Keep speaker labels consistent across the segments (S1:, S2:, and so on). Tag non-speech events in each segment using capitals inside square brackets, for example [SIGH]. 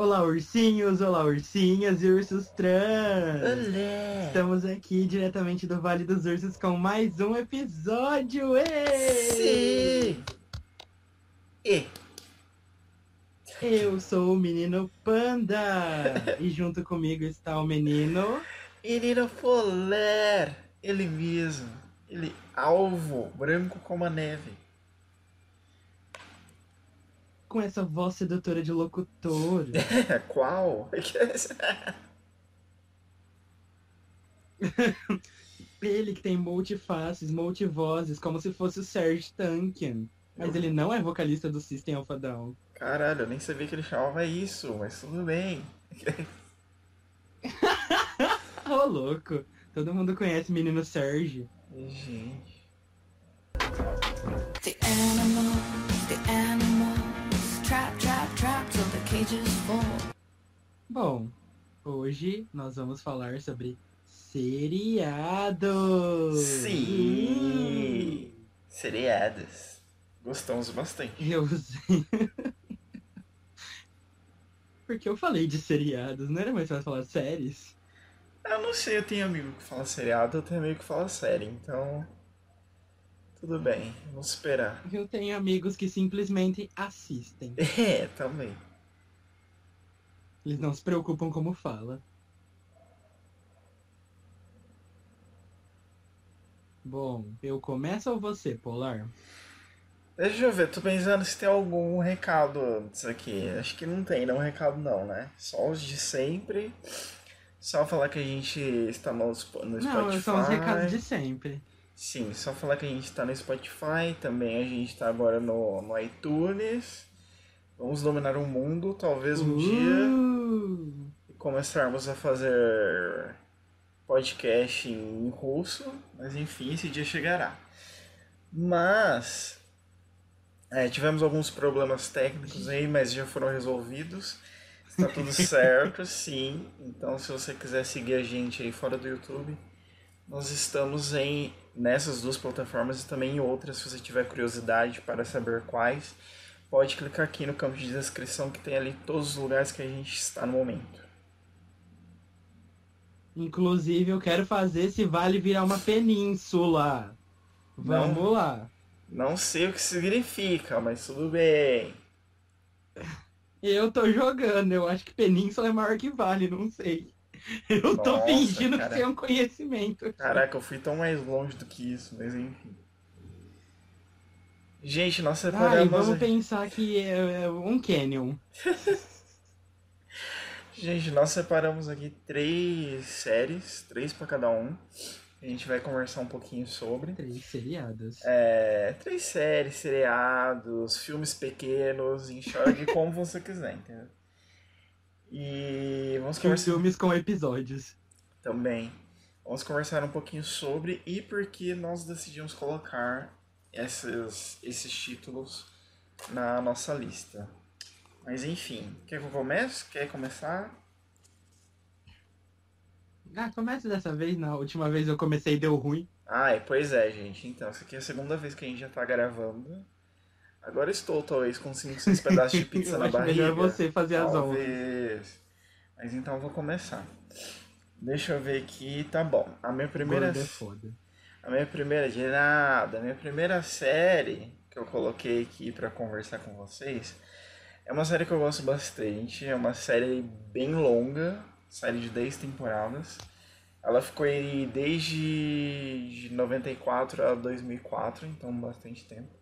S1: Olá, ursinhos, olá, ursinhas e ursos trans!
S2: Olé!
S1: Estamos aqui diretamente do Vale dos Ursos com mais um episódio!
S2: Sim! E
S1: Eu sou o menino Panda! e junto comigo está o menino.
S2: menino Foler, ele mesmo, ele alvo, branco como a neve.
S1: Com essa voz sedutora de locutor. [LAUGHS]
S2: Qual? [LAUGHS]
S1: Ele que tem multifaces, multivozes, como se fosse o Serge Tankian. Mas ele não é vocalista do System of a Down.
S2: Caralho, eu nem sabia que ele chamava isso, mas tudo bem. [LAUGHS]
S1: Ô, louco! Todo mundo conhece o menino Serge.
S2: Gente.
S3: The animals, the animals,
S1: Bom, hoje nós vamos falar sobre seriados.
S2: Sim! Seriados. Gostamos bastante.
S1: Eu sei. Porque eu falei de seriados, não era mais fácil falar séries?
S2: Eu não sei, eu tenho amigo que fala seriado, eu tenho amigo que fala série, então. Tudo bem, vamos esperar.
S1: Eu tenho amigos que simplesmente assistem. [LAUGHS]
S2: É, também.
S1: Eles não se preocupam como fala. Bom, eu começo ou você, Polar?
S2: Deixa eu ver, tô pensando se tem algum recado antes aqui. Acho que não tem, não recado não, né? Só os de sempre. Só falar que a gente está no, no Spotify.
S1: Não, são os recados de sempre.
S2: Sim, só falar que a gente está no Spotify, também a gente está agora no, no iTunes. Vamos dominar o mundo, talvez um dia
S1: Uh!
S2: começarmos a fazer podcast em russo, mas enfim, esse dia chegará. Mas é, tivemos alguns problemas técnicos aí, mas já foram resolvidos. Está tudo [LAUGHS] certo, sim. Então, se você quiser seguir a gente aí fora do YouTube, nós estamos em nessas duas plataformas e também em outras, se você tiver curiosidade para saber quais. Pode clicar aqui no campo de descrição que tem ali todos os lugares que a gente está no momento.
S1: Inclusive, eu quero fazer esse vale virar uma península. Vamos
S2: Não.
S1: lá.
S2: Não sei o que significa, mas tudo bem.
S1: Eu tô jogando, eu acho que península é maior que vale, não sei. [LAUGHS] Eu tô
S2: Nossa,
S1: fingindo
S2: cara.
S1: que tem um conhecimento.
S2: Caraca, eu fui tão mais longe do que isso, mas enfim. Gente, nós
S1: Ai,
S2: separamos.
S1: vamos pensar que é é um canyon. [LAUGHS]
S2: Gente, nós separamos aqui três séries, três pra cada um. A gente vai conversar um pouquinho sobre.
S1: Três seriados.
S2: É, três séries, seriados, filmes pequenos, enxergue como você quiser, entendeu? E vamos
S1: Com
S2: conversar
S1: filmes com episódios.
S2: também. Vamos conversar um pouquinho sobre e por que nós decidimos colocar esses, esses títulos na nossa lista. Mas enfim, quer que eu comece? Quer começar?
S1: Ah, começa dessa vez. Na última vez eu comecei e deu ruim.
S2: Ai, pois é, gente. Então, essa aqui é a segunda vez que a gente já tá gravando. Agora estou, talvez, com 5, 6 pedaços de pizza [LAUGHS] na barriga.
S1: melhor você fazer as.
S2: Talvez. Mas então eu vou começar. Deixa eu ver aqui. Tá bom. A minha primeira.
S1: Gordo é foda.
S2: A minha primeira. De nada. A minha primeira série que eu coloquei aqui pra conversar com vocês. É uma série que eu gosto bastante. É uma série bem longa. Série de 10 temporadas. Ela ficou aí desde de 94 a 2004, então bastante tempo.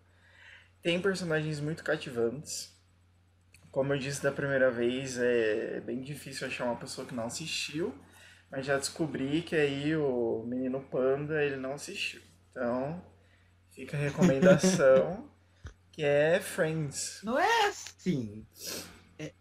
S2: Tem personagens muito cativantes. Como eu disse da primeira vez, é bem difícil achar uma pessoa que não assistiu, mas já descobri que aí o menino Panda ele não assistiu. Então, fica a recomendação [LAUGHS] que é Friends.
S1: Não é assim. É,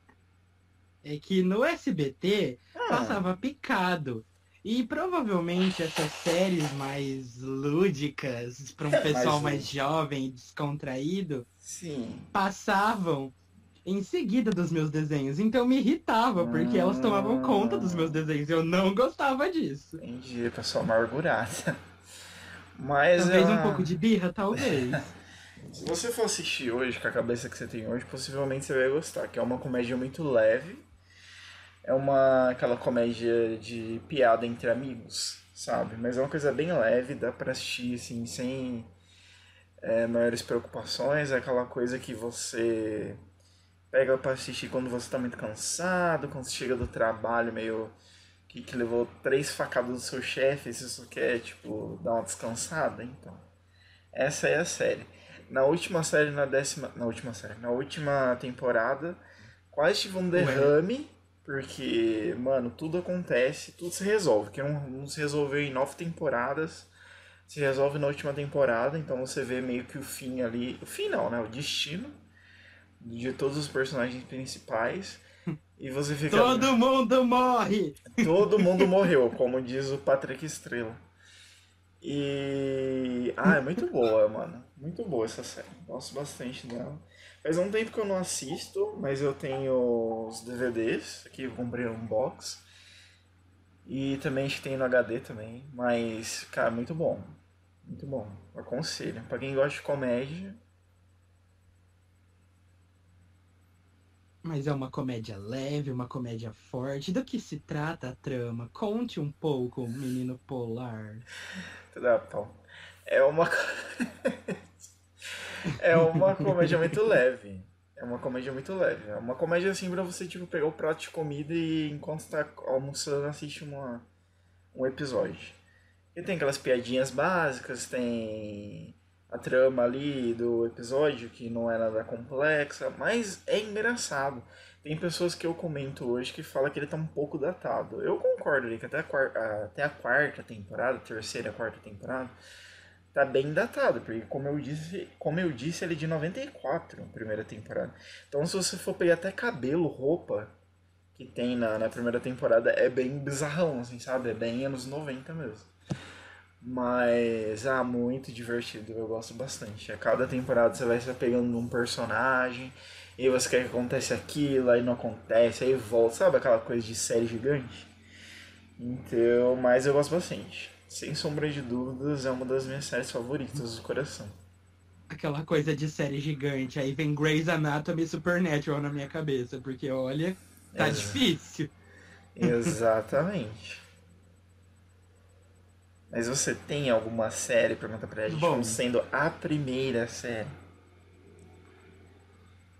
S1: é que no SBT
S2: Ah,
S1: passava picado. E provavelmente essas séries mais lúdicas, para um
S2: É,
S1: pessoal
S2: mais
S1: mais jovem e descontraído,
S2: sim.
S1: passavam em seguida dos meus desenhos. Então me irritava, porque elas tomavam conta dos meus desenhos. Eu não gostava disso.
S2: Entendi, pessoa amargurada. Mas
S1: Talvez um
S2: ela-
S1: pouco de birra, talvez. [LAUGHS]
S2: Se você for assistir hoje com a cabeça que você tem hoje, possivelmente você vai gostar, que é uma comédia muito leve, é uma aquela comédia de piada entre amigos, sabe? Mas é uma coisa bem leve, dá pra assistir assim, sem é, maiores preocupações. É aquela coisa que você pega pra assistir quando você tá muito cansado, quando você chega do trabalho meio que, que levou três facadas do seu chefe, se você quer, tipo, dar uma descansada, então. Essa é a série. Na última série, na décima. Na última série, na última temporada, quase tive um derrame, porque, mano, tudo acontece, tudo se resolve. Que não, não se resolveu em nove temporadas, se resolve na última temporada, então você vê meio que o fim ali. O fim não, né? O destino de todos os personagens principais. [LAUGHS] E você fica.
S1: Todo mundo morre!
S2: Todo mundo morreu, como diz o Patrick Estrela. E. Ah, é muito boa, mano. Muito boa essa série. Gosto bastante dela. Faz um tempo que eu não assisto, mas eu tenho os DVDs. Aqui eu comprei um box. E também a gente tem no HD também. Mas, cara, muito bom. Muito bom. Aconselho. Pra quem gosta de comédia.
S1: Mas é uma comédia leve, uma comédia forte. Do que se trata a trama? Conte um pouco, menino polar.
S2: Tudo bom. É uma. [LAUGHS] é uma comédia muito leve. É uma comédia muito leve. É uma comédia assim pra você, tipo, pegar o prato de comida e enquanto tá almoçando, assiste uma, um episódio. E tem aquelas piadinhas básicas, tem a trama ali do episódio, que não é nada complexa, mas é engraçado. Tem pessoas que eu comento hoje que falam que ele tá um pouco datado. Eu concordo ali que até a quarta, até a quarta temporada, terceira, quarta temporada, tá bem datado, porque como eu disse, como eu disse, ele é de 94, a primeira temporada. Então se você for pegar até cabelo, roupa que tem na, na primeira temporada, é bem bizarrão, assim, sabe? É bem anos 90 mesmo. Mas, ah, muito divertido, eu gosto bastante. A cada temporada você vai se pegando um personagem, e você quer que aconteça aquilo, aí não acontece, aí volta, sabe aquela coisa de série gigante? Então, mas eu gosto bastante. Sem sombra de dúvidas, é uma das minhas séries favoritas do coração.
S1: Aquela coisa de série gigante. Aí vem Grey's Anatomy e Supernatural na minha cabeça. Porque, olha, tá
S2: Exato.
S1: difícil. [LAUGHS]
S2: Exatamente. Mas você tem alguma série, pergunta pra gente,
S1: Bom.
S2: como sendo a primeira série?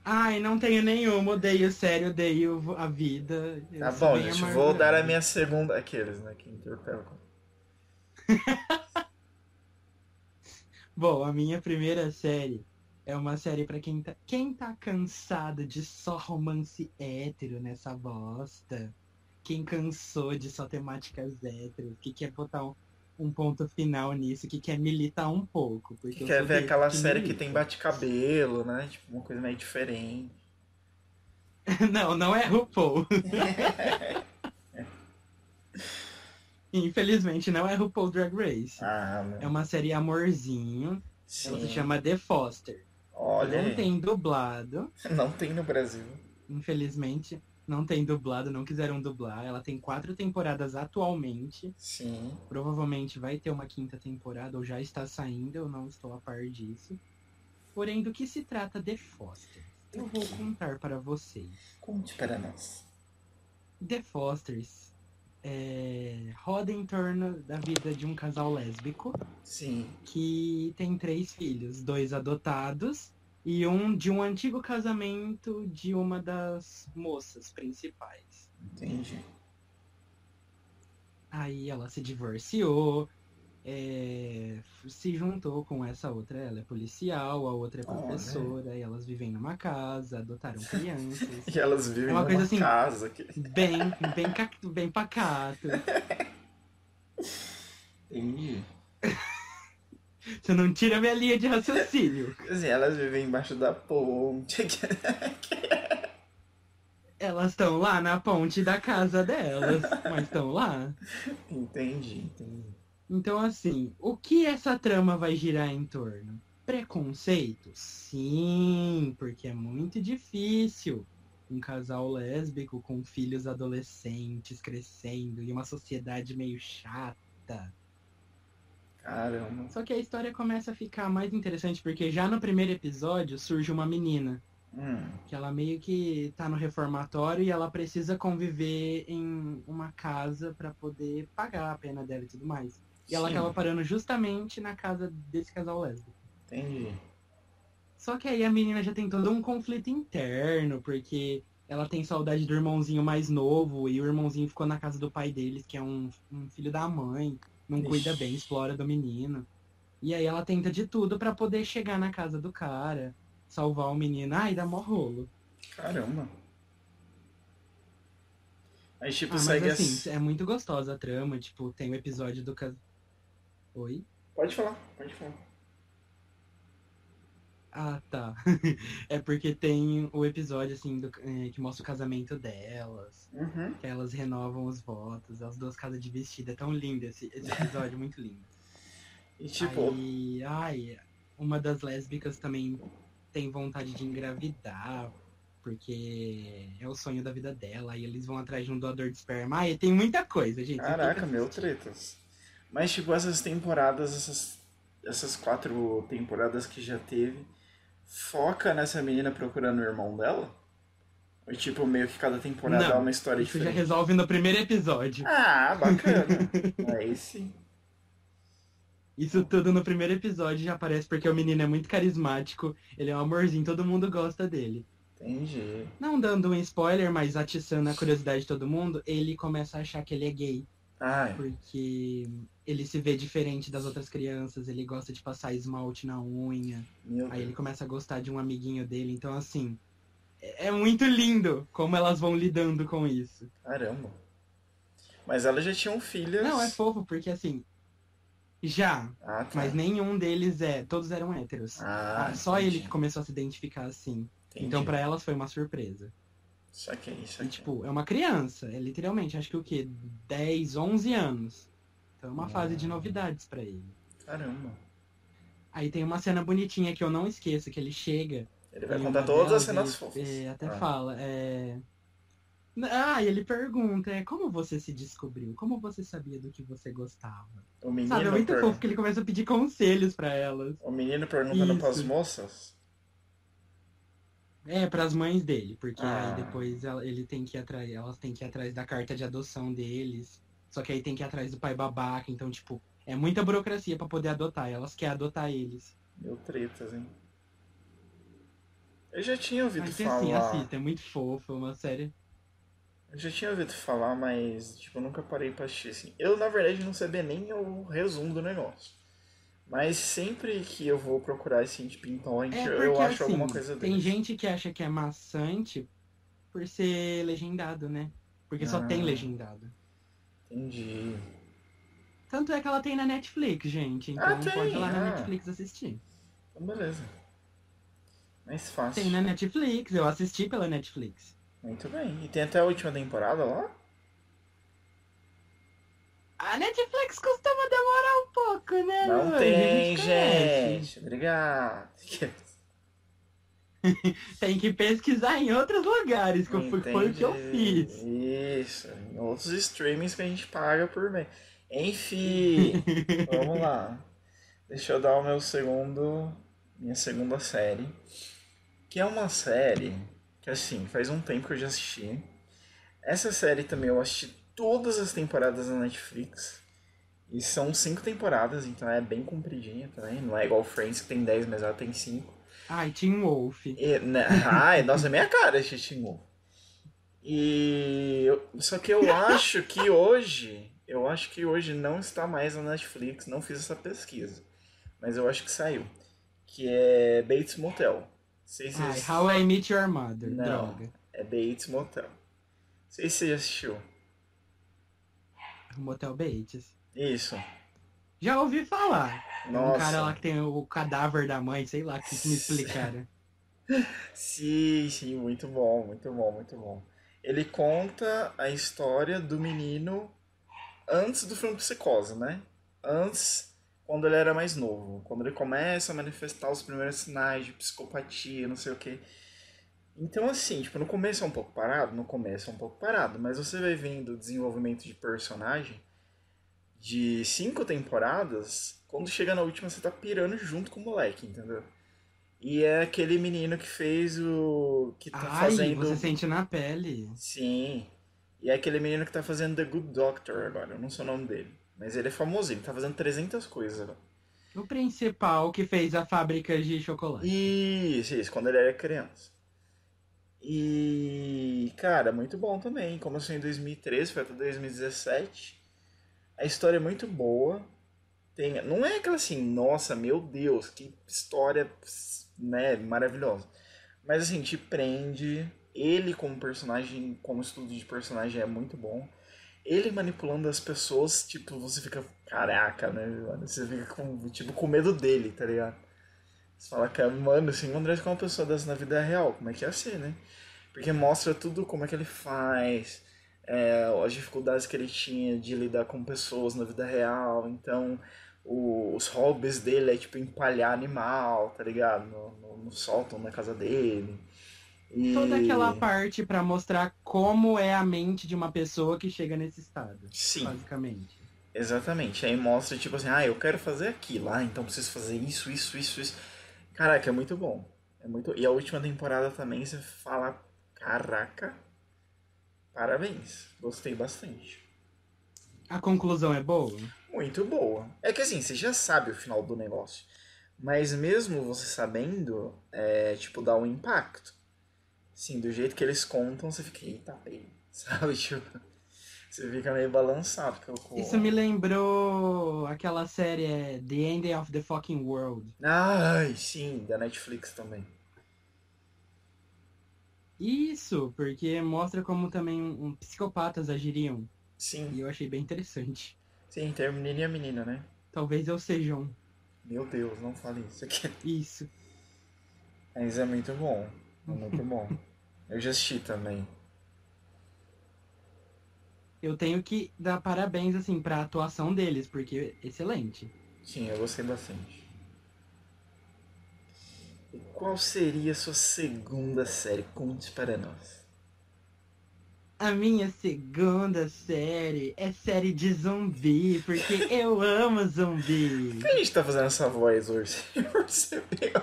S1: Ai, não tenho nenhuma. Odeio série, odeio a vida.
S2: Tá bom, gente, vou dar a minha segunda. Aqueles, né, que interpelam. [LAUGHS]
S1: Bom, a minha primeira série é uma série pra quem tá, quem tá cansado de só romance hétero nessa bosta. Quem cansou de só temáticas héteros, que quer botar um, um ponto final nisso, que quer militar um pouco. Porque
S2: Que quer ver aquela série que
S1: milita.
S2: tem bate-cabelo, né? Tipo, uma coisa meio diferente. [LAUGHS]
S1: Não, não é RuPaul. [LAUGHS] Infelizmente, não é RuPaul Drag Race.
S2: Ah, meu.
S1: É uma série amorzinho. Ela se
S2: Sim.
S1: chama The Foster.
S2: Olha
S1: não tem dublado. [LAUGHS]
S2: Não tem no Brasil.
S1: Infelizmente, não tem dublado, não quiseram dublar. Ela tem quatro temporadas atualmente.
S2: Sim.
S1: Provavelmente vai ter uma quinta temporada, ou já está saindo, eu não estou a par disso. Porém, do que se trata The Foster? Eu vou contar para vocês.
S2: Conte para nós.
S1: The Fosters é, roda em torno da vida de um casal lésbico
S2: Sim.
S1: que tem três filhos, dois adotados e um de um antigo casamento de uma das moças principais.
S2: Entendi.
S1: Aí ela se divorciou, é, se juntou com essa outra, ela é policial, a outra é professora, e elas vivem numa casa, adotaram crianças. [LAUGHS]
S2: E elas vivem
S1: É uma
S2: numa
S1: coisa assim-
S2: casa aqui.
S1: bem, bem, ca- bem pacato.
S2: Entendi. [LAUGHS]
S1: Você não tira minha linha de raciocínio.
S2: Assim, elas vivem embaixo da ponte. [LAUGHS]
S1: Elas estão lá na ponte da casa delas, mas estão lá.
S2: entendi, entendi.
S1: Então, assim, o que essa trama vai girar em torno? Preconceito? Sim, porque é muito difícil um casal lésbico com filhos adolescentes crescendo e uma sociedade meio chata.
S2: Caramba.
S1: Só que a história começa a ficar mais interessante porque já no primeiro episódio surge uma menina
S2: Hum,
S1: Que ela meio que tá no reformatório e ela precisa conviver em uma casa pra poder pagar a pena dela e tudo mais. E ela
S2: sim,
S1: acaba parando justamente na casa desse casal lésbico.
S2: Entendi.
S1: Só que aí a menina já tem todo um conflito interno, porque ela tem saudade do irmãozinho mais novo, e o irmãozinho ficou na casa do pai deles, que é um, um filho da mãe, não
S2: Ixi.
S1: cuida bem, explora do menino. E aí ela tenta de tudo pra poder chegar na casa do cara, salvar o menino. Ai, dá mó rolo.
S2: Caramba. Aí, tipo,
S1: Ah, mas
S2: segue
S1: assim,
S2: as...
S1: é muito gostosa a trama, tipo, tem o episódio do cas... Oi?
S2: Pode falar, pode falar.
S1: Ah, tá. [LAUGHS] é porque tem o episódio, assim, do, eh, que mostra o casamento delas.
S2: Uhum.
S1: Que elas renovam os votos, as duas casas de vestido. É tão lindo esse, esse episódio, muito lindo. [LAUGHS]
S2: E, tipo,
S1: Aí, ai, uma das lésbicas também tem vontade de engravidar, porque é o sonho da vida dela. Aí eles vão atrás de um doador de esperma. Ai, tem muita coisa, gente.
S2: caraca, meu tretas. Mas, tipo, essas temporadas, essas, essas quatro temporadas que já teve, foca nessa menina procurando o irmão dela? Ou, tipo, meio que cada temporada
S1: Não,
S2: é uma história
S1: Isso já
S2: diferente?
S1: resolve no primeiro episódio.
S2: Ah, bacana. [LAUGHS] Aí sim.
S1: Isso tudo no primeiro episódio já aparece porque o menino é muito carismático, ele é um amorzinho, todo mundo gosta dele.
S2: Entendi.
S1: Não dando um spoiler, mas atiçando a curiosidade de todo mundo, ele começa a achar que ele é gay.
S2: Ai,
S1: Porque ele se vê diferente das outras crianças, ele gosta de passar esmalte na unha,
S2: meu
S1: aí ele
S2: Deus.
S1: começa a gostar de um amiguinho dele. Então, assim, é é muito lindo como elas vão lidando com isso.
S2: Caramba. Mas elas já tinham filhas.
S1: Não, é fofo, porque assim, já,
S2: Ah, tá.
S1: mas nenhum deles é, todos eram héteros.
S2: Ah,
S1: Ah, só
S2: entendi.
S1: ele que começou a se identificar assim.
S2: Entendi.
S1: Então, pra elas foi uma surpresa.
S2: Aqui, isso
S1: E, tipo, é uma criança, é literalmente, acho que o quê? 10, 11 anos. É uma fase de novidades pra ele.
S2: Caramba.
S1: Aí tem uma cena bonitinha que eu não esqueço, que ele chega.
S2: Ele vai contar todas as cenas
S1: e,
S2: fofas.
S1: é, até
S2: Ah.
S1: fala, é... Ah, e ele pergunta, é, como você se descobriu? Como você sabia do que você gostava?
S2: O menino,
S1: Sabe, é muito
S2: per-
S1: fofo que ele começa a pedir conselhos pra elas.
S2: o menino perguntando
S1: Isso.
S2: pras moças.
S1: É, pras mães dele, porque
S2: Ah.
S1: aí depois ele tem que ir atrás, elas têm que ir atrás da carta de adoção deles. Só que aí tem que ir atrás do pai babaca, então, tipo, é muita burocracia pra poder adotar. Elas querem adotar eles.
S2: Meu tretas, hein? Eu já tinha ouvido
S1: Mas assim,
S2: falar.
S1: assista, é muito fofo, é uma série.
S2: Eu já tinha ouvido falar, mas tipo, eu nunca parei pra assistir assim. Eu, na verdade, não sabia nem o resumo do negócio. Mas sempre que eu vou procurar assim, tipo, torrent,
S1: É
S2: eu
S1: porque,
S2: acho
S1: assim,
S2: alguma coisa
S1: tem
S2: dele.
S1: gente que acha que é maçante por ser legendado, né? Porque só
S2: Ah.
S1: tem legendado.
S2: Entendi.
S1: Tanto é que ela tem na Netflix, gente. Então
S2: Ah, tem,
S1: pode ir lá na
S2: ah.
S1: Netflix assistir.
S2: Então, beleza. Mais fácil.
S1: Tem na Netflix, eu assisti pela Netflix.
S2: Muito bem. E tem até a última temporada lá?
S1: A Netflix costuma demorar um pouco, né?
S2: Não
S1: Lu?
S2: Tem, gente. Obrigado. [LAUGHS]
S1: Tem que pesquisar em outros lugares, que fui- foi o que eu
S2: Entendi.
S1: fiz.
S2: Isso. Em outros streamings que a gente paga por mês. Enfim, [LAUGHS] vamos lá. Deixa eu dar o meu segundo. Minha segunda série. Que é uma série que, assim, faz um tempo que eu já assisti. Essa série também eu assisti todas as temporadas na Netflix. E são cinco temporadas, então é bem compridinha também. Não é igual Friends que tem 10, mas ela tem 5.
S1: Ai, Tim Wolf.
S2: E, né, ai, nossa, é minha cara esse Tim Wolf. E eu- só que eu acho que hoje, eu acho que hoje não está mais na Netflix, não fiz essa pesquisa. Mas eu acho que saiu. Que é Bates Motel. Sei se
S1: Ai, How I Met Your Mother.
S2: Não.
S1: Droga.
S2: é Bates Motel. Não sei se você assistiu.
S1: Motel Bates.
S2: Isso.
S1: Já ouvi falar. É um
S2: Nossa.
S1: cara lá que tem o cadáver da mãe, sei lá, que me explicaram.
S2: Sim, sim, muito bom, muito bom, muito bom. Ele conta a história do menino antes do filme Psicose, né? Antes, quando ele era mais novo. Quando ele começa a manifestar os primeiros sinais de psicopatia, não sei o quê. Então, assim, tipo, no começo é um pouco parado, no começo é um pouco parado, mas você vai vendo o desenvolvimento de personagem de cinco temporadas, quando chega na última você tá pirando junto com o moleque, entendeu? E é aquele menino que fez o. que tá
S1: Ai,
S2: fazendo.
S1: você sente na pele.
S2: Sim. E é aquele menino que tá fazendo The Good Doctor agora, eu não sei o nome dele. Mas ele é famosinho, tá fazendo 300 coisas agora.
S1: O principal que fez a fábrica de chocolate.
S2: Isso, isso, quando ele era criança. E, cara, muito bom também. Começou em 2013, foi até 2017. A história é muito boa. Tem, não é aquela assim, nossa, meu Deus, que história, né, maravilhosa. Mas assim, te prende. Ele como personagem, como estudo de personagem é muito bom. Ele manipulando as pessoas, tipo, você fica, caraca, né, mano? Você fica com, tipo, com medo dele, tá ligado? Você fala, cara, mano, assim, o André é uma pessoa dessa na vida real, como é que ia ser, né? Porque mostra tudo como é que ele faz, é, as dificuldades que ele tinha de lidar com pessoas na vida real. Então, os hobbies dele é, tipo, empalhar animal, tá ligado? No, no, no sótão na casa dele. E...
S1: Toda aquela parte pra mostrar como é a mente de uma pessoa que chega nesse estado.
S2: Sim.
S1: Basicamente.
S2: Exatamente. Aí mostra, tipo assim, ah, eu quero fazer aquilo, ah, então preciso fazer isso, isso, isso, isso. Caraca, é muito bom. É muito... E a última temporada também, você fala, caraca, parabéns. Gostei bastante.
S1: A conclusão é boa?
S2: Muito boa. É que assim, você já sabe o final do negócio. Mas mesmo você sabendo, é, tipo, dá um impacto. Sim, do jeito que eles contam, você fica, eita, bem, [LAUGHS] sabe? Tipo, você fica meio balançado. com-
S1: Isso me lembrou aquela série é, The End of the Fucking World.
S2: Ai, sim, da Netflix também.
S1: Isso, porque mostra como também um, psicopatas agiriam.
S2: Sim,
S1: E eu achei bem interessante.
S2: sim, tem o menino e a menina, né?
S1: Talvez eu seja um.
S2: Meu Deus, não fale isso aqui.
S1: Isso.
S2: Mas é muito bom. É muito bom. [LAUGHS] Eu já assisti também.
S1: Eu tenho que dar parabéns, assim, pra atuação deles, porque é excelente.
S2: Sim, eu gostei bastante. E qual seria a sua segunda série? Conte para nós.
S1: A minha segunda série é série de zumbi, porque eu amo zumbi.
S2: Por que a gente tá fazendo essa voz hoje? Você [LAUGHS] percebeu?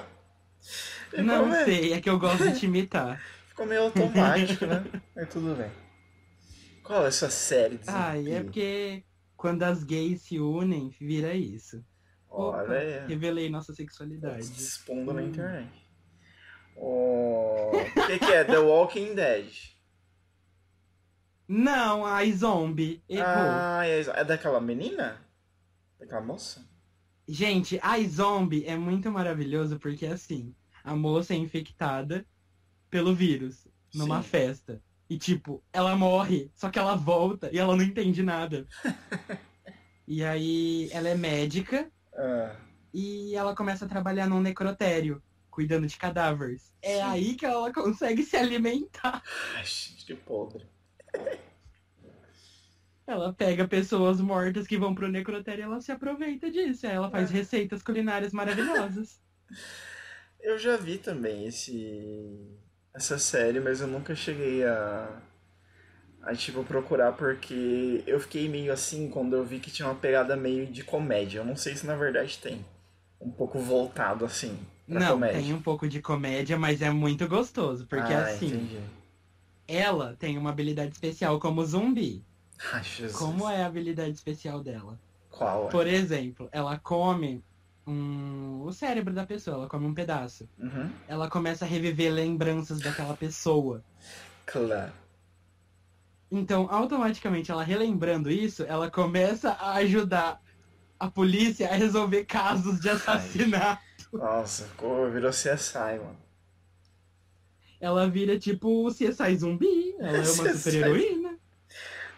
S2: Ficou
S1: Não
S2: meio-
S1: sei, é que eu gosto de te imitar. [LAUGHS]
S2: Ficou meio automático, né? Mas tudo bem. Qual é a sua série de
S1: Ai, é
S2: zumbi?
S1: porque quando as gays se unem, vira isso. Opa,
S2: Olha aí.
S1: revelei nossa
S2: Se
S1: sexualidade.
S2: expondo na
S1: Hum.
S2: internet. O que, que é? The Walking Dead.
S1: Não, a zombie errou.
S2: Ah, é, daquela menina? Daquela moça?
S1: Gente, a zombie é muito maravilhoso porque assim, a moça é infectada pelo vírus numa
S2: Sim.
S1: festa. E tipo, ela morre, só que ela volta e ela não entende nada. [LAUGHS] e aí ela é médica
S2: Ah,
S1: e ela começa a trabalhar num necrotério, cuidando de cadáveres. É aí que ela consegue se alimentar.
S2: ai, gente, que podre.
S1: Ela pega pessoas mortas que vão pro necrotério e ela se aproveita disso. Ela faz
S2: É.
S1: receitas culinárias maravilhosas. [LAUGHS]
S2: Eu já vi também esse essa série, mas eu nunca cheguei a a tipo procurar porque eu fiquei meio assim quando eu vi que tinha uma pegada meio de comédia. Eu não sei se na verdade tem um pouco voltado assim pra
S1: Não,
S2: comédia.
S1: tem um pouco de comédia, mas é muito gostoso. Porque
S2: ah,
S1: assim,
S2: entendi.
S1: Ela tem uma habilidade especial como zumbi.
S2: Ai, Jesus.
S1: Como é a habilidade especial dela?
S2: Qual é?
S1: Por exemplo, ela come um... o cérebro da pessoa, ela come um pedaço.
S2: Uhum.
S1: Ela começa a reviver lembranças daquela pessoa.
S2: Claro.
S1: Então, automaticamente, ela relembrando isso, ela começa a ajudar a polícia a resolver casos de assassinato.
S2: Nossa, ficou, virou CSI, mano.
S1: Ela vira tipo o CSI zumbi. Ela é uma [LAUGHS] super-heroína.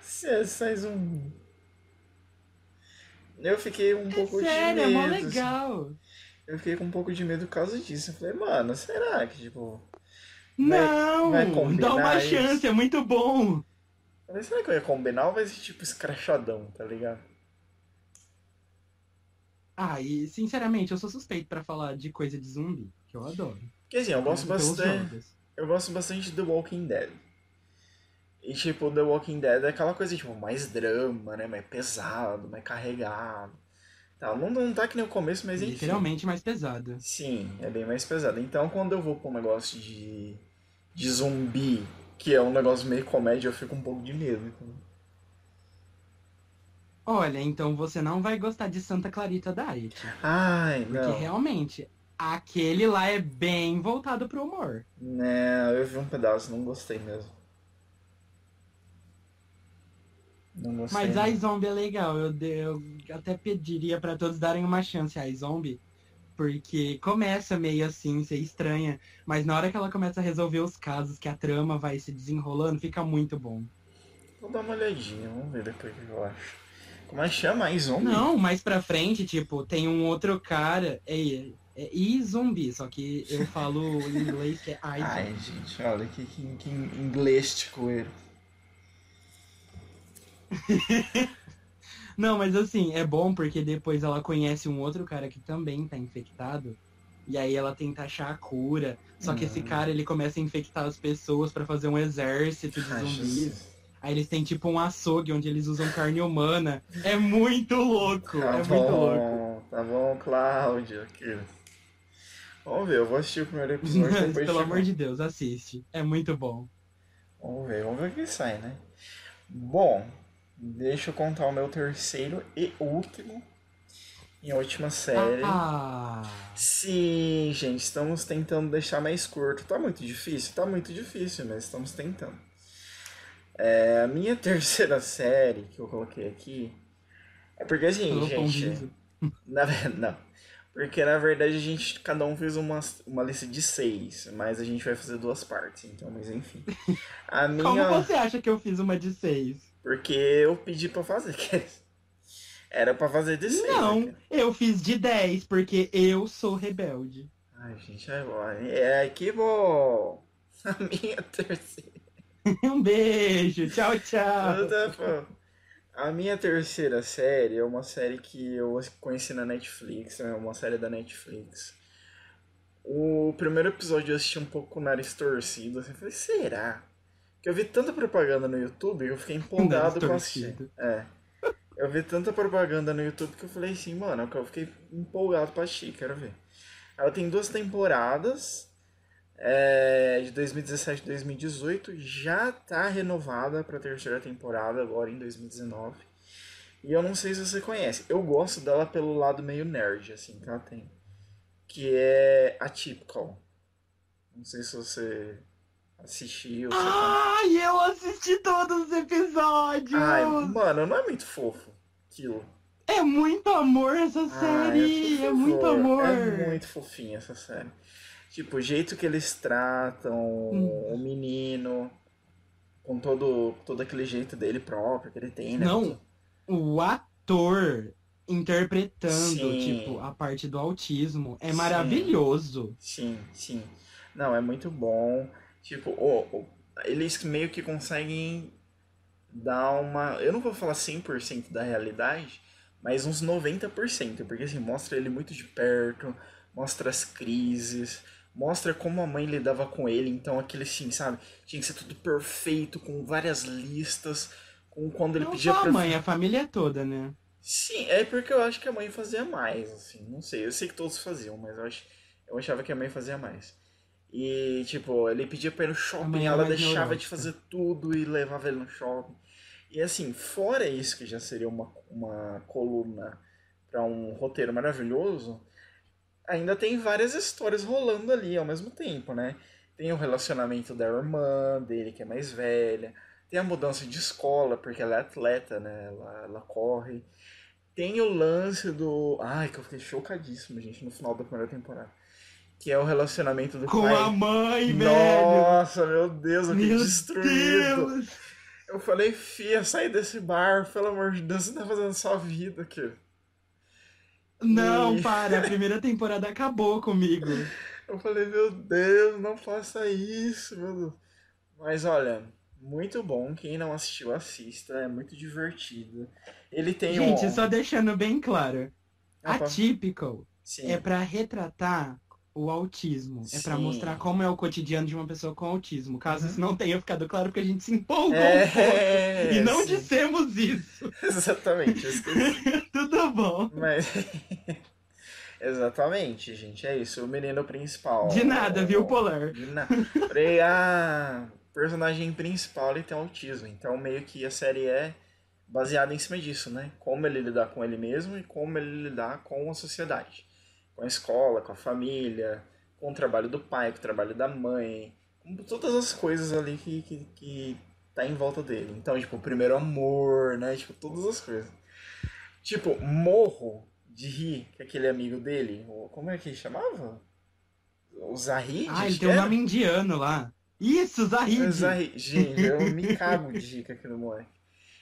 S2: CSI zumbi. Eu fiquei um
S1: É
S2: pouco
S1: sério, é
S2: de
S1: mó
S2: medo. assim.
S1: legal.
S2: Eu fiquei com um pouco de medo por causa disso. Eu falei, mano, será que, tipo. Vai-
S1: Não!
S2: vai combinar
S1: dá uma
S2: isso?
S1: chance, é muito bom.
S2: Falei, será que eu ia combinar ou vai ser tipo escrachadão, tá ligado?
S1: Ah, e sinceramente, eu sou suspeito pra falar de coisa de zumbi, que eu adoro.
S2: Porque assim, eu gosto
S1: Pelos
S2: bastante. Eu gosto bastante de The Walking Dead. E tipo, The Walking Dead é aquela coisa, tipo, mais drama, né? Mais pesado, mais carregado. Tá, não, não tá que nem o começo, mas enfim.
S1: Literalmente mais pesado.
S2: Sim, é bem mais pesado. Então, quando eu vou pra um negócio de, de zumbi, que é um negócio meio comédia, eu fico um pouco de medo. Então...
S1: Olha, então você não vai gostar de Santa Clarita Diet.
S2: Ai,
S1: Porque
S2: não.
S1: realmente, aquele lá é bem voltado pro humor.
S2: Não, eu vi um pedaço, não gostei mesmo. Não gostei.
S1: Mas a Zombie é legal. Eu, eu até pediria pra todos darem uma chance a Zombie. Porque começa meio assim, ser estranha. Mas na hora que ela começa a resolver os casos, que a trama vai se desenrolando, fica muito bom.
S2: Vou dar uma olhadinha, vamos ver depois o que eu acho. Como é que chama? zombie?
S1: Não, mais pra frente, tipo, tem um outro cara. É, é e zumbi, só que eu falo em inglês que é [LAUGHS]
S2: Ai, gente, olha que, que, que inglês de coelho. [LAUGHS]
S1: Não, mas assim, é bom porque depois ela conhece um outro cara que também tá infectado. E aí ela tenta achar a cura. Só que esse
S2: Hum.
S1: cara, ele começa a infectar as pessoas pra fazer um exército de zumbis. Aí eles têm tipo um açougue onde eles usam carne humana. É muito louco,
S2: Tá
S1: é muito louco.
S2: bom, tá bom, Cláudio. aqui. Vamos ver, eu vou assistir o primeiro [LAUGHS] episódio
S1: Mas,
S2: depois
S1: pelo
S2: te
S1: amor de Deus, assiste. É muito bom.
S2: Vamos ver, vamos ver o que sai, né? Bom, deixa eu contar o meu terceiro e último e última série.
S1: Ah,
S2: Sim, gente, estamos tentando deixar mais curto. Tá muito difícil? Tá muito difícil, mas estamos tentando. É, a minha [LAUGHS] terceira série que eu coloquei aqui é porque assim,
S1: falou
S2: gente. Na, não. Porque na verdade a gente, cada um fez uma, uma lista de seis, mas a gente vai fazer duas partes, então, mas enfim. [LAUGHS] A minha.
S1: Como você acha que eu fiz uma de seis?
S2: Porque eu pedi pra fazer. [LAUGHS] Era pra fazer de seis.
S1: Não,
S2: né,
S1: eu fiz de 10, porque eu sou rebelde.
S2: Ai, gente, é bom. É, que bom. [LAUGHS] A minha terceira.
S1: Um beijo, tchau, tchau.
S2: A minha terceira série é uma série que eu conheci na Netflix, é uma série da Netflix. O primeiro episódio eu assisti um pouco com o nariz torcido, assim, eu falei, será? Que eu vi tanta propaganda no YouTube que eu fiquei empolgado com assistir. É. Eu vi tanta propaganda no YouTube que eu falei assim, mano, eu fiquei empolgado pra assistir, quero ver. Ela tem duas temporadas, é, de 2017 e 2018, já tá renovada pra terceira temporada agora em 2019. E eu não sei se você conhece, eu gosto dela pelo lado meio nerd, assim, que ela tem. Que é Atypical. Não sei se você assistiu.
S1: Ai, eu assisti todos os episódios!
S2: Ai, mano, não é muito fofo aquilo.
S1: É muito amor essa
S2: Ai,
S1: série!
S2: por
S1: é muito amor!
S2: É muito fofinha essa série. Tipo, o jeito que eles tratam
S1: Hum.
S2: o menino, com todo, todo aquele jeito dele próprio que ele tem, né?
S1: Não, o ator interpretando,
S2: Sim.
S1: tipo, a parte do autismo é
S2: Sim.
S1: maravilhoso.
S2: Sim, sim. Não, é muito bom. Tipo, o- o- eles meio que conseguem dar uma. Eu não vou falar 100% da realidade, mas uns 90%, porque assim, mostra ele muito de perto, mostra as crises, mostra como a mãe lidava com ele, então aquele assim, sabe? Tinha que ser tudo perfeito, com várias listas, com quando ele
S1: Não
S2: pedia
S1: só a
S2: pra.
S1: mãe, a família toda, né?
S2: Sim, é porque eu acho que a mãe fazia mais, assim, não sei. Eu sei que todos faziam, mas eu, ach... eu achava que a mãe fazia mais. E, tipo, ele pedia pra ir no
S1: A
S2: shopping, ela deixava de fazer tudo e levava ele no shopping. E, assim, fora isso, que já seria uma, uma coluna pra um roteiro maravilhoso, ainda tem várias histórias rolando ali ao mesmo tempo, né? Tem o relacionamento da irmã dele, que é mais velha. Tem a mudança de escola, porque ela é atleta, né? Ela, ela corre. Tem o lance do. Ai, que eu fiquei chocadíssimo, gente, no final da primeira temporada. Que é o relacionamento do
S1: Com
S2: pai.
S1: a mãe, velho!
S2: Nossa, meu Deus, eu fiquei
S1: Meu
S2: destruído.
S1: Deus!
S2: Eu falei, Fia, sai desse bar, pelo amor de Deus, você tá fazendo sua vida aqui.
S1: Não, para, a primeira temporada acabou comigo.
S2: Eu falei, meu Deus, não faça isso, meu Deus. Mas olha, muito bom. Quem não assistiu, assista. É muito divertido. Ele tem
S1: Gente,
S2: um.
S1: só deixando bem claro. Atypical
S2: Sim.
S1: é pra retratar o autismo. É pra
S2: Sim.
S1: mostra como é o cotidiano de uma pessoa com autismo. Caso
S2: Uhum.
S1: isso não tenha ficado claro, porque a gente se empolgou um
S2: É,
S1: pouco. E não
S2: sim.
S1: dissemos isso. [LAUGHS]
S2: Exatamente. [LAUGHS]
S1: Tudo bom.
S2: Mas. [LAUGHS] Exatamente, gente. É isso. O menino principal.
S1: De nada, viu, Polar?
S2: De nada. A personagem principal ele tem autismo. Então, meio que a série é baseada em cima disso, né? Como ele lidar com ele mesmo e como ele lidar com a sociedade. Com a escola, com a família, com o trabalho do pai, com o trabalho da mãe. Com todas as coisas ali que, que, que tá em volta dele. Então, tipo, o primeiro amor, né? Tipo, todas as coisas. Tipo, morro de rir com aquele amigo dele. Como é que ele chamava? O Zahid?
S1: Ah, ele tem
S2: que
S1: um nome indiano lá. Isso, Zahid.
S2: O Zahid. Gente, eu me cago de rir com aquele moleque.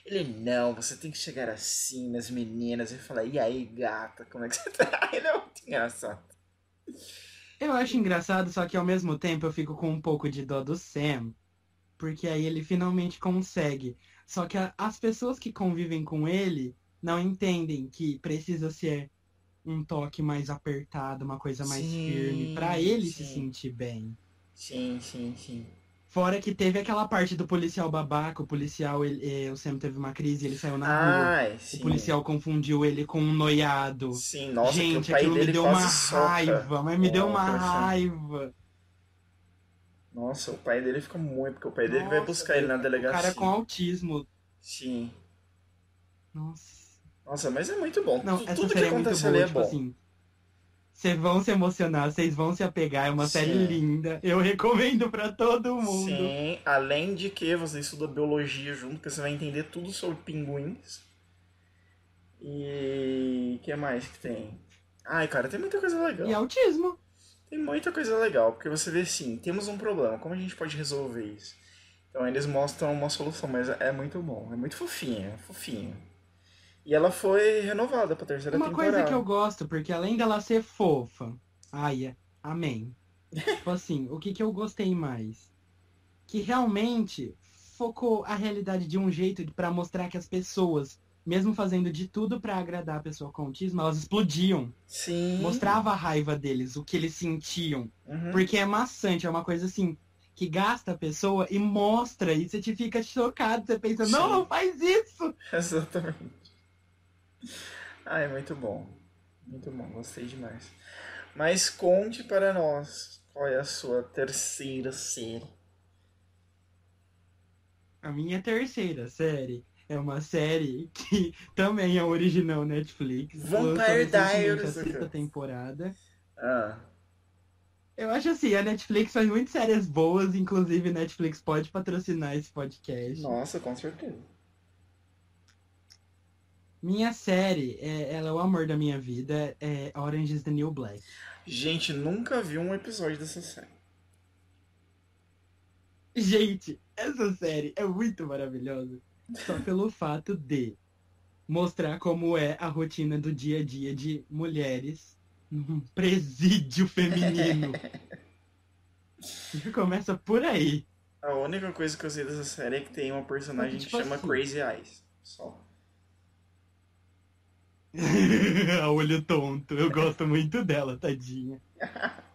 S2: Ele, não, você tem que chegar assim nas meninas e falar, e aí, gata, como é que você tá? [LAUGHS] Ele é muito engraçado.
S1: Eu acho engraçado, só que ao mesmo tempo eu fico com um pouco de dó do Sam. Porque aí ele finalmente consegue. Só que a- as pessoas que convivem com ele não entendem que precisa ser um toque mais apertado, uma coisa mais
S2: Sim,
S1: firme, pra ele se
S2: sim.
S1: sentir bem.
S2: Sim, sim, sim.
S1: Fora que teve aquela parte do policial babaca, o policial, ele, eh, o Sam teve uma crise, ele saiu na rua.
S2: Ai, sim.
S1: O policial confundiu ele com um noiado.
S2: Sim, nossa,
S1: Gente,
S2: o
S1: aquilo
S2: dele
S1: me deu uma
S2: soca.
S1: raiva, mas me deu
S2: o
S1: uma raiva.
S2: Nossa, o pai dele fica muito, porque o pai dele vai
S1: Nossa,
S2: buscar ele na
S1: O
S2: delegacia.
S1: cara com autismo.
S2: Sim.
S1: Nossa.
S2: Nossa, mas é muito bom.
S1: Não,
S2: Tudo que
S1: é
S2: acontece
S1: boa,
S2: ali é
S1: tipo
S2: bom.
S1: assim. Vocês vão se emocionar, vocês vão se apegar, é uma série
S2: Sim.
S1: linda. Eu recomendo pra todo mundo.
S2: Sim, além de que você estuda biologia junto, que você vai entender tudo sobre pinguins. E o que mais que tem? Ai, cara, tem muita coisa legal.
S1: E autismo.
S2: Tem muita coisa legal, porque você vê assim, temos um problema, como a gente pode resolver isso? Então eles mostram uma solução, mas é muito bom, é muito fofinho, fofinho. E ela foi renovada pra terceira
S1: Uma
S2: temporada.
S1: coisa que eu gosto, porque além dela ser fofa, ai, é- amém. [LAUGHS] tipo assim, o que, que eu gostei mais? Que realmente focou a realidade de um jeito pra mostrar que as pessoas, mesmo fazendo de tudo pra agradar a pessoa com autismo, elas explodiam.
S2: Sim.
S1: Mostrava a raiva deles, o que eles sentiam.
S2: Uhum.
S1: Porque é maçante, é uma coisa assim, que gasta a pessoa e mostra, e você te fica chocado, você pensa, não,
S2: Sim.
S1: não faz isso! [LAUGHS]
S2: Exatamente. Ah, é muito bom. Muito bom, gostei demais. Mas conte para nós qual é a sua terceira série.
S1: A minha terceira série é uma série que [LAUGHS] também é original Netflix.
S2: Vampire Diaries,
S1: A sexta temporada.
S2: Ah,
S1: Eu acho assim, a Netflix faz muitas séries boas, inclusive Netflix pode patrocinar esse podcast.
S2: nossa, com certeza.
S1: Minha série, é, ela é o amor da minha vida, é Orange is the New Black.
S2: Gente, nunca vi um episódio dessa série.
S1: Gente, essa série é muito maravilhosa. Só pelo [LAUGHS] fato de mostrar como é a rotina do dia a dia de mulheres num [LAUGHS] presídio feminino. Começa por aí.
S2: A única coisa que eu sei dessa série é que tem uma personagem que
S1: Tipo
S2: chama
S1: assim.
S2: Crazy Eyes. Só.
S1: A [LAUGHS] olho tonto. Eu gosto muito dela, tadinha. [LAUGHS]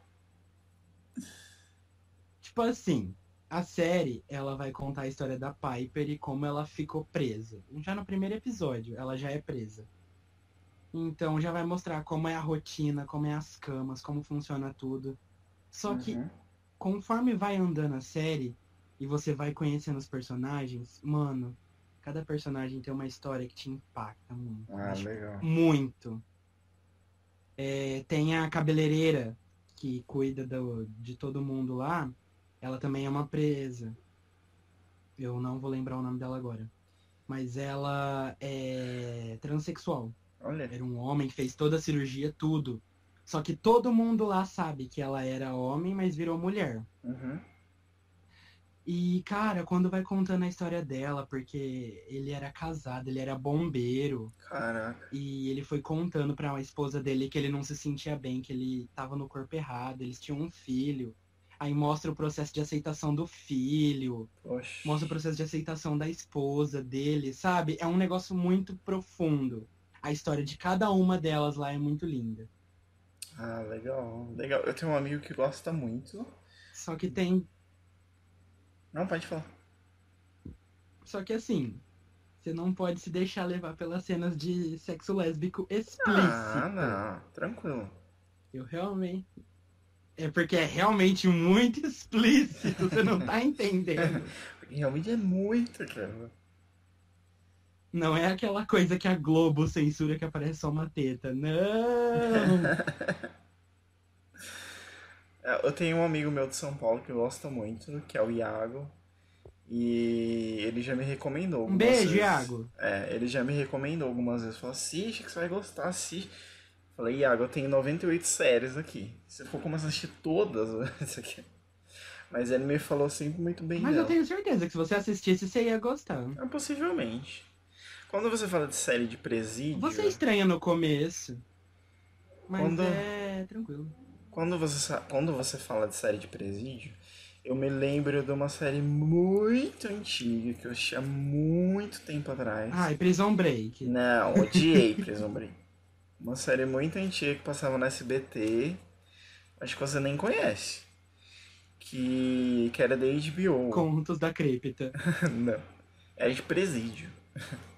S1: tipo assim, a série, ela vai contar a história da Piper e como ela ficou presa. Já no primeiro episódio, ela já é presa. Então já vai mostrar como é a rotina, como é as camas, como funciona tudo. Só que
S2: Uhum.
S1: conforme vai andando a série e você vai conhecendo os personagens, mano, cada personagem tem uma história que te impacta muito.
S2: Ah,
S1: Mas,
S2: legal.
S1: muito. É, tem a cabeleireira que cuida do- de todo mundo lá. Ela também é uma presa. Eu não vou lembrar o nome dela agora. Mas ela é transexual.
S2: Olha.
S1: Era um homem que fez toda a cirurgia, tudo. Só que todo mundo lá sabe que ela era homem, mas virou mulher.
S2: Uhum.
S1: E, cara, quando vai contando a história dela, porque ele era casado, ele era bombeiro.
S2: Caraca.
S1: E ele foi contando pra esposa dele que ele não se sentia bem, que ele tava no corpo errado, eles tinham um filho. Aí mostra o processo de aceitação do filho,
S2: Poxa.
S1: mostra o processo de aceitação da esposa dele, sabe? É um negócio muito profundo. A história de cada uma delas lá é muito linda.
S2: Ah, legal. Legal. Eu tenho um amigo que gosta muito.
S1: Só que tem.
S2: Não, pode falar.
S1: Só que assim. Você não pode se deixar levar pelas cenas de sexo lésbico explícito.
S2: Ah, não. Tranquilo.
S1: Eu realmente. É porque é realmente muito explícito, você não tá entendendo. [LAUGHS]
S2: Realmente é muito, cara.
S1: Não é aquela coisa que a Globo censura que aparece só uma teta. Não! [LAUGHS]
S2: É, Eu tenho um amigo meu de São Paulo que gosta muito, que é o Iago. E ele já me recomendou.
S1: Um beijo,
S2: vezes.
S1: Iago.
S2: É, ele já me recomendou algumas vezes. Falou, assiste que você vai gostar, assiste. Falei, Iago, eu tenho 98 séries aqui. Se for começar a assistir todas, [LAUGHS] isso aqui. Mas ele me falou sempre muito bem
S1: Mas eu
S2: dela.
S1: tenho certeza que se você assistisse, você ia gostar.
S2: Ah, possivelmente. Quando você fala de série de presídio,
S1: Você estranha no começo. Mas
S2: Quando-
S1: é tranquilo.
S2: Quando, você, quando você fala de série de presídio, eu me lembro de uma série muito antiga que eu assisti há muito tempo atrás.
S1: Ai, Prison Break.
S2: Não, odiei [LAUGHS] Prison Break. Uma série muito antiga que passava no SBT. Acho que você nem conhece. Que, que era da HBO.
S1: Contos da Cripta. [LAUGHS]
S2: Não. Era de presídio. [LAUGHS]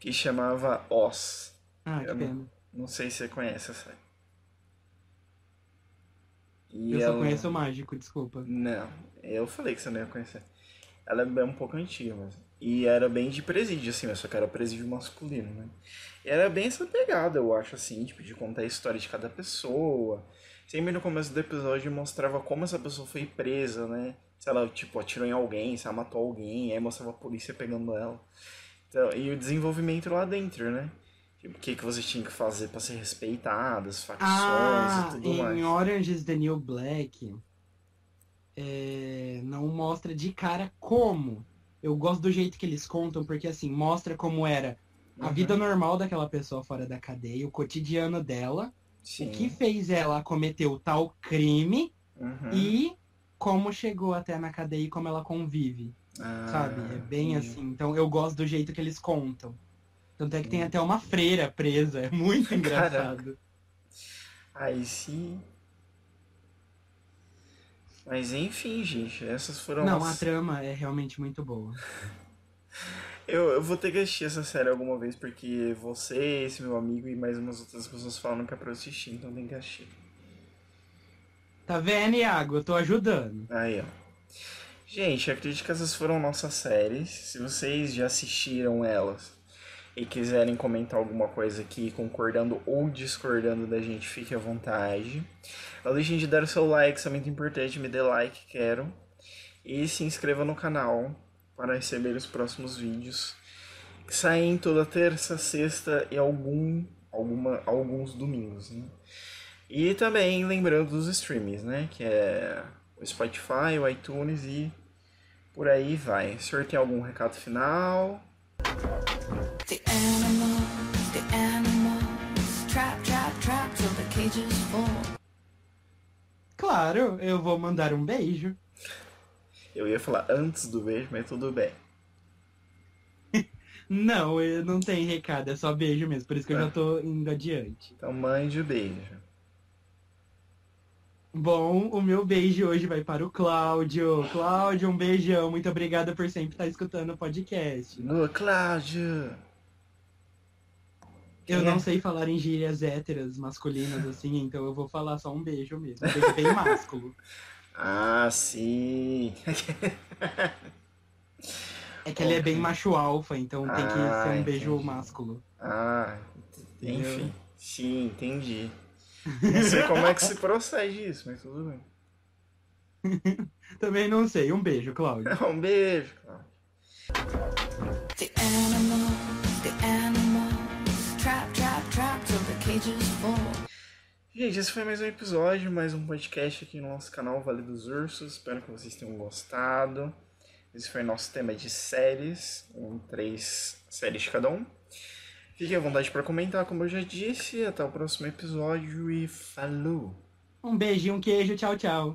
S2: Que chamava Oz.
S1: Ah, que
S2: Eu não-
S1: pena.
S2: Não sei se você conhece essa série. E
S1: Eu só
S2: ela-
S1: conheço o Mágico, desculpa.
S2: Não, eu falei que você não ia conhecer. Ela é um pouco antiga, mas. E era bem de presídio, assim, só que era presídio masculino, né? E era bem essa pegada, eu acho, assim, tipo, de contar a história de cada pessoa. Sempre no começo do episódio mostrava como essa pessoa foi presa, né? Se ela, tipo, atirou em alguém, se ela matou alguém, aí mostrava a polícia pegando ela. Então, e o desenvolvimento lá dentro, né? Tipo, o que, que você tinha que fazer pra ser respeitado, as facções
S1: Ah,
S2: e tudo
S1: em
S2: mais.
S1: Orange is the New Black, é, não mostra de cara como. Eu gosto do jeito que eles contam, porque assim, mostra como era a
S2: Uhum.
S1: vida normal daquela pessoa fora da cadeia, o cotidiano dela,
S2: Sim.
S1: o que fez ela cometer o tal crime
S2: Uhum.
S1: e como chegou até na cadeia e como ela convive,
S2: Ah,
S1: sabe? É bem
S2: entendi.
S1: assim. Então eu gosto do jeito que eles contam. Tanto é que tem
S2: Hum.
S1: até uma freira presa, [LAUGHS] é muito
S2: Caraca.
S1: engraçado.
S2: Aí sim. Mas enfim, gente, essas foram
S1: Não, a
S2: as...
S1: trama é realmente muito boa. [LAUGHS]
S2: eu, eu vou ter que assistir essa série alguma vez, porque você, esse meu amigo e mais umas outras pessoas falaram que é pra eu assistir, então tem que assistir.
S1: Tá vendo, Iago? Eu tô ajudando.
S2: Aí, ó. Gente, acredito que essas foram nossas séries. Se vocês já assistiram elas e quiserem comentar alguma coisa aqui, concordando ou discordando da gente, fique à vontade. Não deixem de dar o seu like, isso é muito importante. Me dê like, quero. E se inscreva no canal para receber os próximos vídeos. Que saem toda terça, sexta e algum, alguma, alguns domingos, né? E também lembrando dos streamings, né? Que é o Spotify, o iTunes e por aí vai. O senhor tem algum recado final?
S3: The animals, the animals, trap, trap, trap till the cages fall.
S1: Claro, eu vou mandar um beijo.
S2: Eu ia falar antes do beijo, mas tudo bem. [LAUGHS]
S1: Não, eu não tem recado, é só beijo mesmo, por isso que eu
S2: Ah.
S1: já tô indo adiante.
S2: Então mande o beijo.
S1: Bom, o meu beijo hoje vai para o Cláudio. Cláudio, um beijão. Muito obrigada por sempre estar escutando o podcast.
S2: No Cláudio!
S1: Eu não
S2: é?
S1: sei falar em gírias héteras masculinas assim, então eu vou falar só um beijo mesmo. Um beijo bem másculo. [LAUGHS]
S2: Ah, sim!
S1: É que ele é bem macho alfa, então tem que
S2: Ah,
S1: ser um beijo
S2: entendi.
S1: másculo.
S2: ah,
S1: Entendeu?
S2: enfim. Sim, entendi. Não sei como é que se procede isso, mas tudo bem. [LAUGHS]
S1: Também não sei. Um beijo, Cláudio. [LAUGHS]
S2: Um beijo, Cláudio.
S3: The animals, the animals, trap, trap, trap till the cages fall.
S2: Gente, esse foi mais um episódio, mais um podcast aqui no nosso canal Vale dos Ursos. Espero que vocês tenham gostado. Esse foi nosso tema de séries, com três séries de cada um. Fique à vontade para comentar, como eu já disse. Até o próximo episódio e falou!
S1: Um beijo e um queijo. Tchau, tchau.